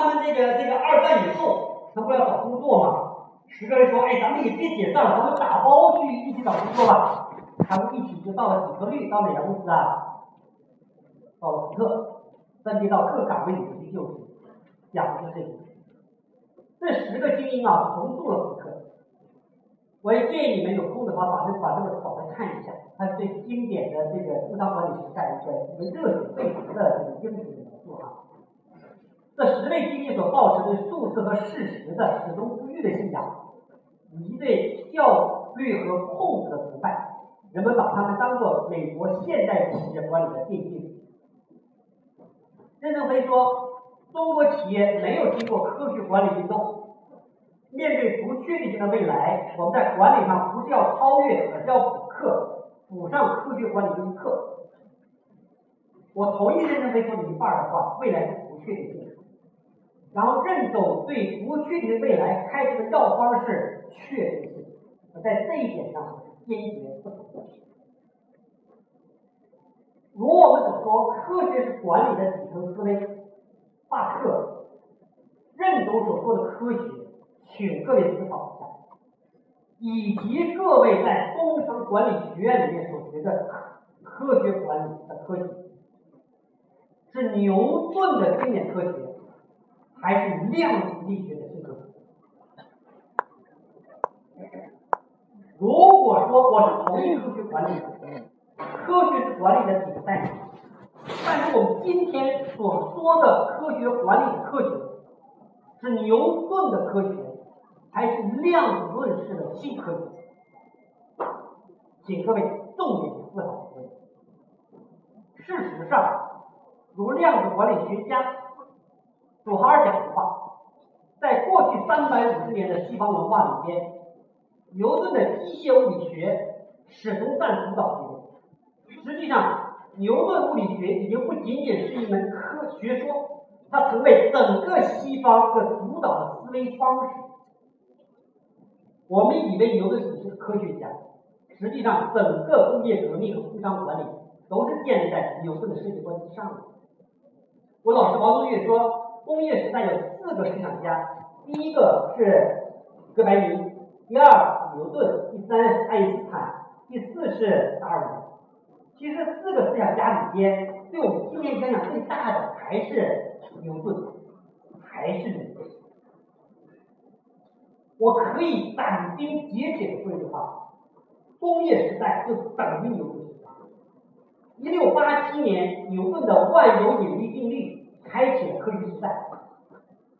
他们这个这个二战以后，他不要找工作嘛？十个人说：“哎，咱们也别解散了，咱们打包去一起找工作吧。”他们一起就到了底特律，到哪家公司啊？到了福特，分别到各岗位里面去就职，讲的就是这个。这十个精英啊，重塑了福特。我也建议你们有空的话，把这把这个找来看一下，它是最经典的这个工商管理时代一个一个热血沸腾的这个英雄描述啊。这十位精英所保持对数字和事实的始终不渝的信仰，以及对效率和控制的崇拜，人们把他们当做美国现代企业管理的奠基。任正非说，中国企业没有经过科学管理运动。面对不确定性的未来，我们在管理上不是要超越，而是要补课，补上科学管理这一课。我同意任正非说的一半的话，未来是不确定性。然后任总对不确定的未来开出的药方是确定性，在这一点上坚决不同。如我们所说，科学是管理的底层思维。罢课，任总所说的科学。请各位思考一下，以及各位在工商管理学院里面所学的科学管理的科学，是牛顿的经典科学，还是量子力学的新科学？如果说我是同意科学管理，科学管理的底代，但是我们今天所说的科学管理的科学，是牛顿的科学。还是量子论式的新科学，请各位重点思考。事实上，如量子管理学家祖哈尔讲的话，在过去三百五十年的西方文化里边，牛顿的机械物理学始终占主导地位。实际上，牛顿物理学已经不仅仅是一门科学说，它成为整个西方的主导的思维方式。我们以为牛顿只是科学家，实际上整个工业革命和工商管理都是建立在牛顿的世界观之上的。我老师王东岳说，工业时代有四个思想家，第一个是哥白尼，第二牛顿，第三爱因斯坦，第四是达尔文。其实四个思想家里边，对我们今天影响最大的还是牛顿，还是牛顿。我可以斩钉截铁的说一句话：工业时代就等于牛顿时代。一六八七年，牛顿的万有引力定律开启了科学时代。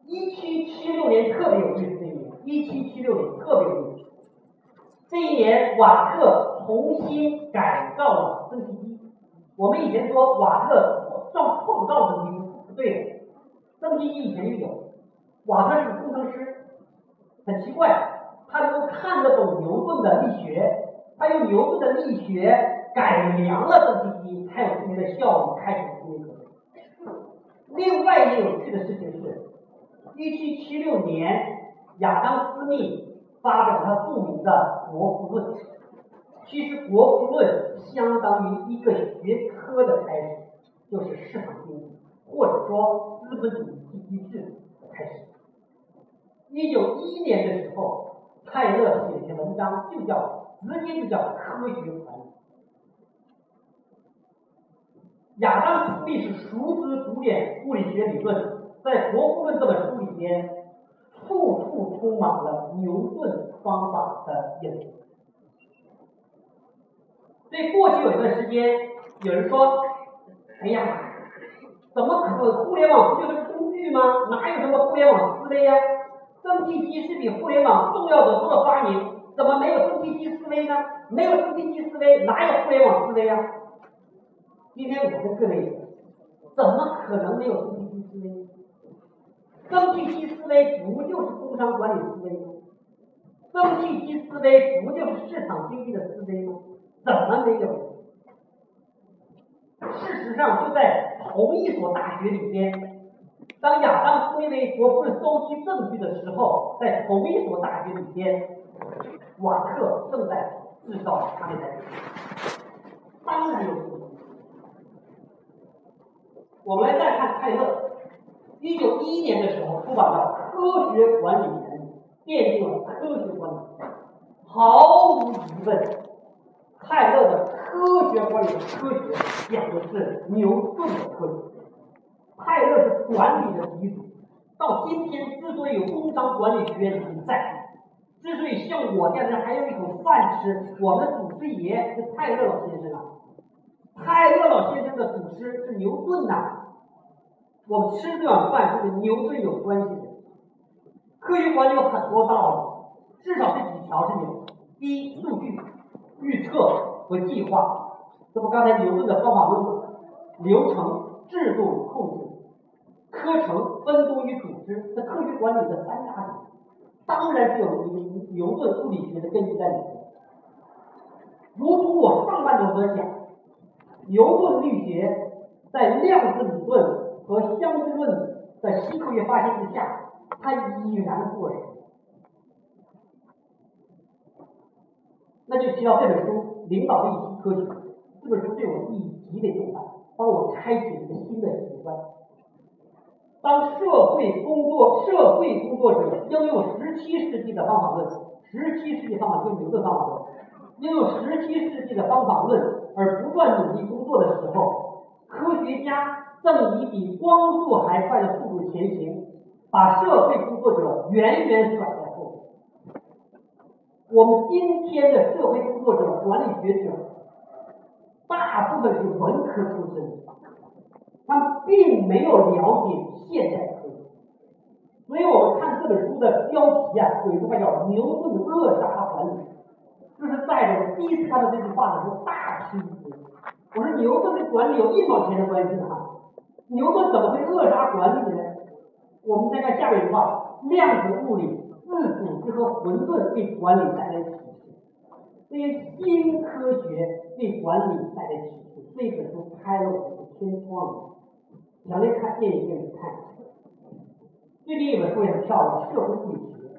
一七七六年特别有意思，这一年，一七七六年特别有意思。这一年，瓦特重新改造了蒸汽机。我们以前说瓦特创创造蒸汽机不对的，蒸汽机以前就有，瓦特是工程师。很奇怪，他能够看得懂牛顿的力学，他用牛顿的力学改良了蒸汽机，才有今天的效率，开始工业革命。另外一个有趣的事情是，一七七六年，亚当斯密发表了著名的《国富论》。其实，《国富论》相当于一个学科的开始，就是市场经济，或者说资本主义机制的开始。一九一一年的时候，泰勒写一篇文章，就叫直接就叫科学管理。亚当·斯密是熟知古典物理学理论，在《国富论》这本书里边，处处充满了牛顿方法的影子。所以过去有一段时间，有人说：“哎呀，怎么可互联网不就是工具吗？哪有什么互联网思维呀？”蒸汽机是比互联网重要的多的发明，怎么没有蒸汽机思维呢？没有蒸汽机思维，哪有互联网思维呀？今天我跟各位，怎么可能没有蒸汽机思维？蒸汽机思维不就是工商管理思维吗？蒸汽机思维不就是市场经济的思维吗？怎么没有？事实上，就在同一所大学里边。当亚当·斯密为国富论收集证据的时候，在同一所大学里边，瓦特正在制造他的台当然有。我们来再看泰勒，一九一一年的时候出版的《科学管理原理》，奠定了科学管理。毫无疑问，泰勒的科学管理的科学讲的是牛顿的科学。泰勒是管理的鼻祖，到今天之所以有工商管理学院存在，之所以像我这样的人还有一口饭吃，我们祖师爷是泰勒老先生啊。泰勒老先生的祖师是牛顿呐，我们吃这碗饭是跟牛顿有关系的。科学管理有很多道理，至少这几条是有。一，数据、预测和计划，这不刚才牛顿的方法论、流程、制度控制、课程分工与组织，这科学管理的三大点，当然是有牛牛顿物理学的根据在里面。如同我上半段所讲，牛顿力学在量子理论和相对论的新科学发现之下，它已然过时。那就提到这本书《领导力科学》，这本书对我意义极为重大，帮我开启一个新的习惯。当社会工作社会工作者应用十七世纪的方法论，十七世纪方法论牛顿方法论，应用十七世纪的方法论而不断努力工作的时候，科学家正以比光速还快的速度前行，把社会工作者远远甩在后面。我们今天的社会工作者、管理学者，大部分是文科出身，他并没有了解现代科学，所以我们看这本书的标题啊，有一句话叫“牛顿扼杀管理”，就是在我第一次看到这句话的时候大吃一惊。我说牛顿跟管理有一毛钱的关系吗？牛顿怎么会扼杀管理呢？我们再看下面一句话：量子物理。自组织和混沌对管理带来启示，这些新科学对管理带来启示。这本书开了我的天窗，强烈看电影院去看。最近一本书也很漂亮，《社会物理学》。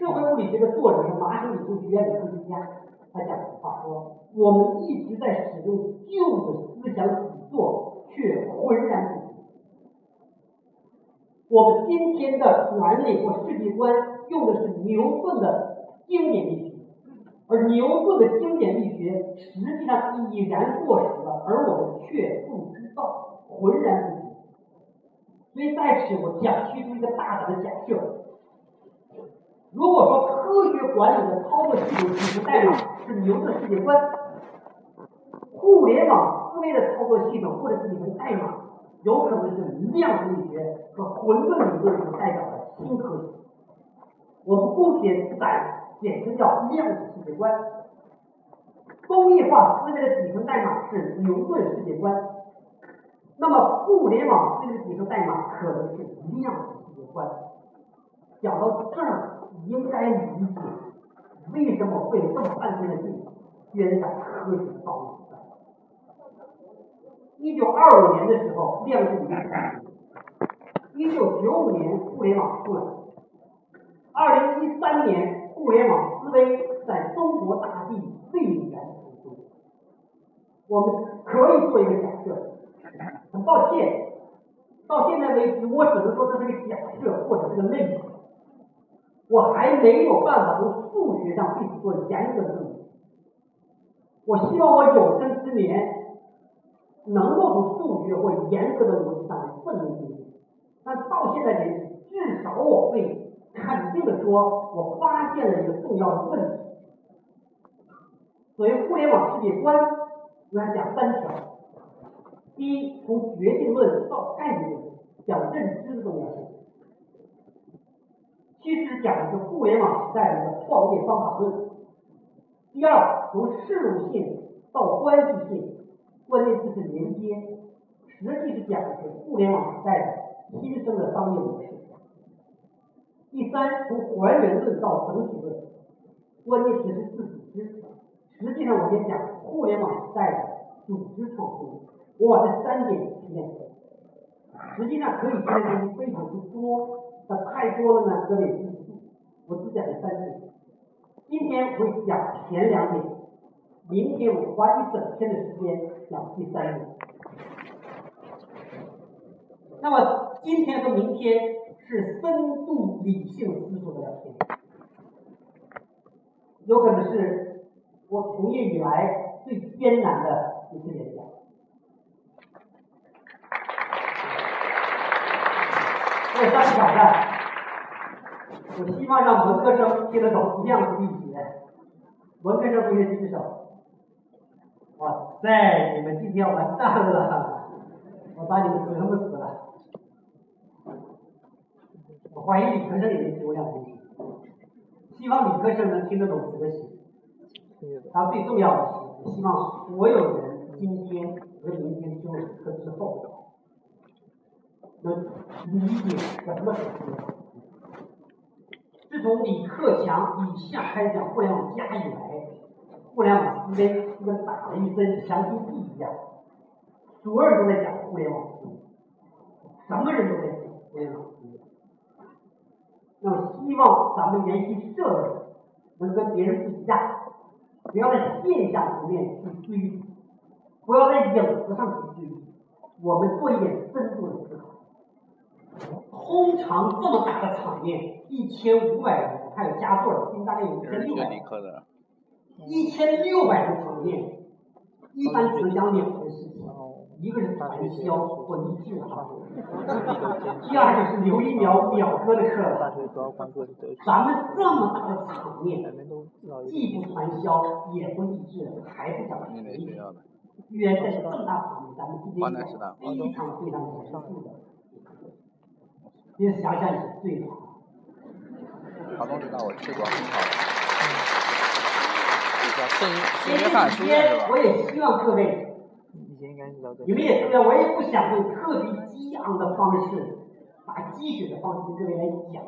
社会物理学的作者是麻省理工学院的科学家，他讲的话说：“我们一直在使用旧的思想底座，却浑然不觉。”我们今天的管理或世界观用的是牛顿的经典力学，而牛顿的经典力学实际上已然过时了，而我们却不知道，浑然不觉。所以在此，我想提出一个大胆的假设：如果说科学管理的操作系统底层代码是牛顿世界观，互联网思维的操作系统或者是底层代码。有可能是量子力学和混沌理论所代表的新科学，我们姑且暂简称叫量子世界观。工业化思维的底层代码是牛顿世界观，那么互联网思维的底层代码可能是量子世界观。讲到这儿，应该理解为什么会有这么半天的劲宣讲科学道理。一九二五年的时候，量子理论开一九九五年，互联网出来。二零一三年，互联网思维在中国大地蔚然成风。我们可以做一个假设，很抱歉，到现在为止，我只能说这是个假设或者是个类比，我还没有办法从数学上对此做严格的证明。我希望我有生之年。能够从数学或严格的逻辑上来证明这一点，但到现在为止，至少我会肯定的说，我发现了一个重要的问题。所谓互联网世界观，我要讲三条：第一，从决定论到概念论，讲认知的重要性；其实讲的是互联网时代的创业方法论；第二，从事物性到关系性。是连接，实际是讲的是互联网时代的新生的商业模式。第三，从还原论到整体论，关键词是自组织。实际上，我先讲互联网时代的组织创新。我把这三点提炼出来。实际上可以提炼的东西非常之多，但太多了呢，各位记不住。我只讲这三点。今天我讲前两点，明天我花一整天的时间。讲第三点，那么今天和明天是深度理性思索的两天，有可能是我从业以来最艰难的一次演讲。这三个挑战，我希望让文科生听得懂量子力学。文科生同学举手。哇塞，你们今天完蛋了，我把你们折磨死了。我怀疑理科生也没听过量子力学，希望理科生能听得懂哲学。他最重要的是，希望所有人今天和明天听了课之后。能理解什么是互联网？自从李克强以下开始讲互联网加以来，互联网思维就跟打了一针强心剂一样，所有人都在讲互联网思维，什么人都在讲互联网。那么，希望咱们研习社的能跟别人不一样，不要在现象层面去追，不要在影子上去追，我们做一点深度的思考。通常这么大的场面，一千五百人，还有加座的，今天大概有一千六百人。一千六百个场面，一般只讲两件事情，一个是传销或励志哈，第二就是刘一苗表哥的课。咱们这么大的场面，既不传销，也不励志，还不讲学历，原来是这么大场面，咱们今天非常非常严肃的。你想想也是对的。好多知道我吃过很好。圣圣约翰书院是吧？我也希望各位，你们也知道，我也不想用特别激昂的方式，把鸡血的方式跟各位来讲。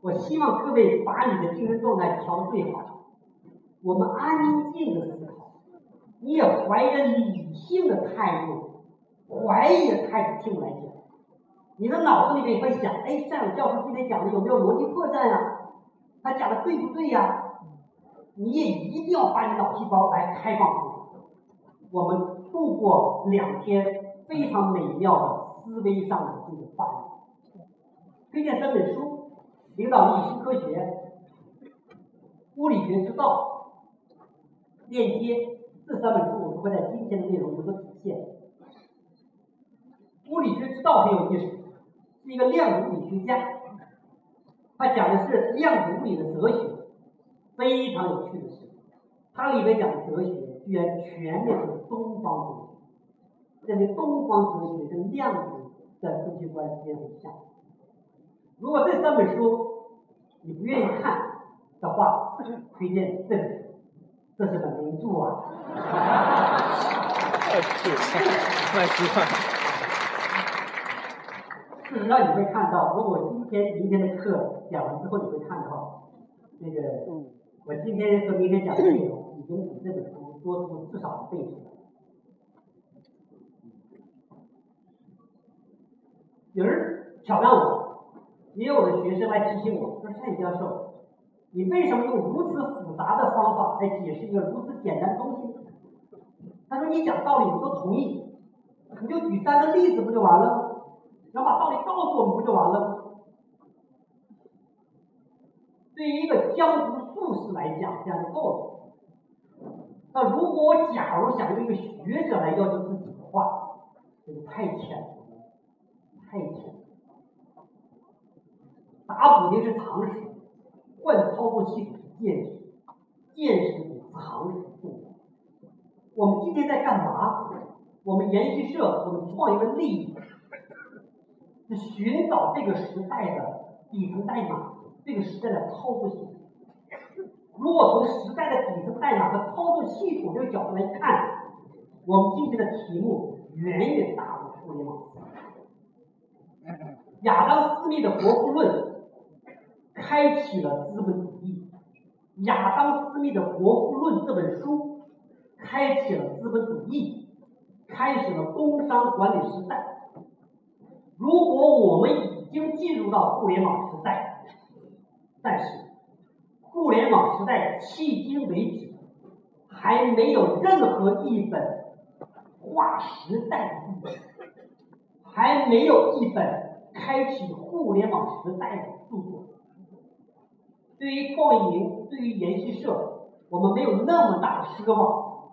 我希望各位把你的精神状态调得最好。我们安静的思考，你也怀着理性的态度、怀疑的态度听我来讲。你的脑子里面会想，哎，战友教授今天讲的有没有逻辑破绽呀？他讲的对不对呀？你也一定要把你脑细胞来开放出来。我们度过两天非常美妙的思维上的这个发展。推荐三本书：《领导力新科学》《物理学之道》。链接这三本书，我们会在今天的内容有所体现。《物理学之道》很有意思。是一个量子物理学家，他讲的是量子物理的哲学，非常有趣的是，它里面讲的哲学居然全面是东方哲学，认为东方哲学跟量子的哲学观念很像。如果这三本书你不愿意看的话，推荐这本书，这是本名著啊。太酷了，太酷了。事实上，你会看到，如果今天、明天的课讲完之后，你会看到，那个，我今天和明天讲的内容已经比这本书多出至少一倍出来。有人挑战我，也有的学生来提醒我说：“蔡教授，你为什么用如此复杂的方法来解释一个如此简单的东西？”他说：“你讲道理，我都同意，你就举三个例子不就完了吗？”要把道理告诉我们不就完了吗？对于一个江湖术士来讲，这样就够了。那如果我假如想用一个学者来要求自己的话，这个太浅了，太浅。打补丁是常识，换操作系统是见识，见识比常识重要。我们今天在干嘛？我们研习社，我们创一个利益。是寻找这个时代的底层代码，这个时代的操作系统。如果从时代的底层代码和操作系统这个角度来看，我们今天的题目远远大于互联网。亚当·斯密的《国富论》开启了资本主义。亚当·斯密的《国富论》这本书开启了资本主义，开始了工商管理时代。如果我们已经进入到互联网时代，但是互联网时代迄今为止还没有任何一本划时代的历史，还没有一本开启互联网时代的著作。对于创意营，对于研习社，我们没有那么大的奢望，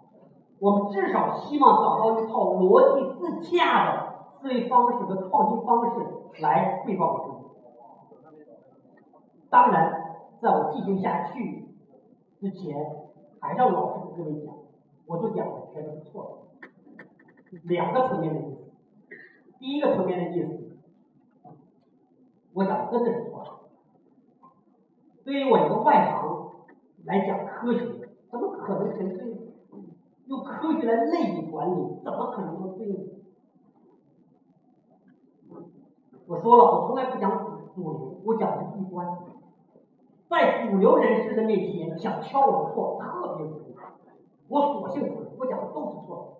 我们至少希望找到一套逻辑自洽的思维方式和创新方式来汇报给。当然，在我进行下去之前，还让老师跟各位讲，我所讲的全都是错的。两个层面的意思，第一个层面的意思，我讲的真的是错的。对于我一个外行来讲，科学怎么可能成对？用科学来类比管理，怎么可能能对呢？我说了，我从来不讲主流，我讲的是一观。在主流人士的面前，想挑我的错特别容易，我索性否认，我讲的都是错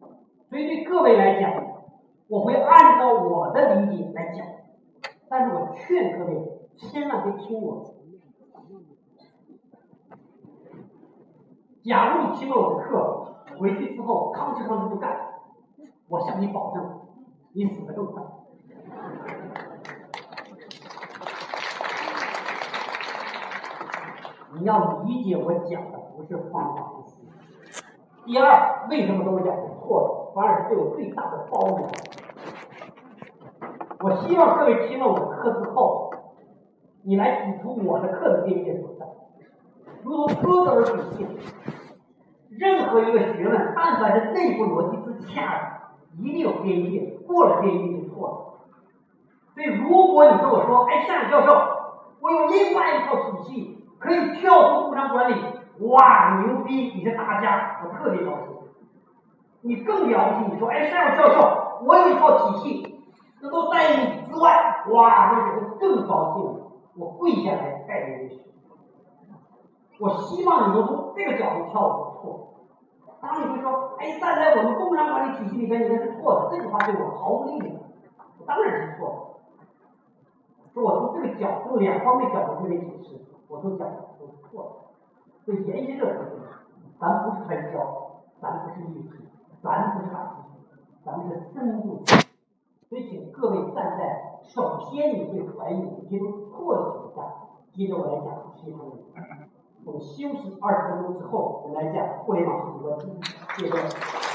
的。所以对各位来讲，我会按照我的理解来讲，但是我劝各位千万别听我。假如你听了我的课，回去之后吭哧吭哧就干，我向你保证，你死的更快。你要理解我讲的不是方法论。第二，为什么都是讲是错的，反而是对我最大的包容。我希望各位听了我的课之后，你来指出我的课的边界所在，如同哥德尔体系。任何一个学问，但凡是内部逻辑自洽的，一定有边界，过了边界就错了。所以，如果你跟我说，哎，夏教授，我有另外一套体系，可以跳出工商管理，哇，牛逼！你是大家，我特别高兴。你更了不起，你说，哎，夏教授，我有一套体系，那都在你之外，哇，那我更高兴了。我跪下来拜你为师。我希望你能从这个角度跳我的错。当你会说，哎，站在我们工商管理体系里边，你那是错的。这句话对我毫无利益。当然是错的。说我从这个角度、两方面角度给你解释，我都讲的都是错的。所以研习这个东西，咱不是传销，咱不是利益，咱不是打击，咱们是深度。所以请各位站在首先你会怀疑、你接受错的情况下，接着我来讲其他的。我们休息二十分钟之后，我们来讲互联网数据逻辑，谢谢。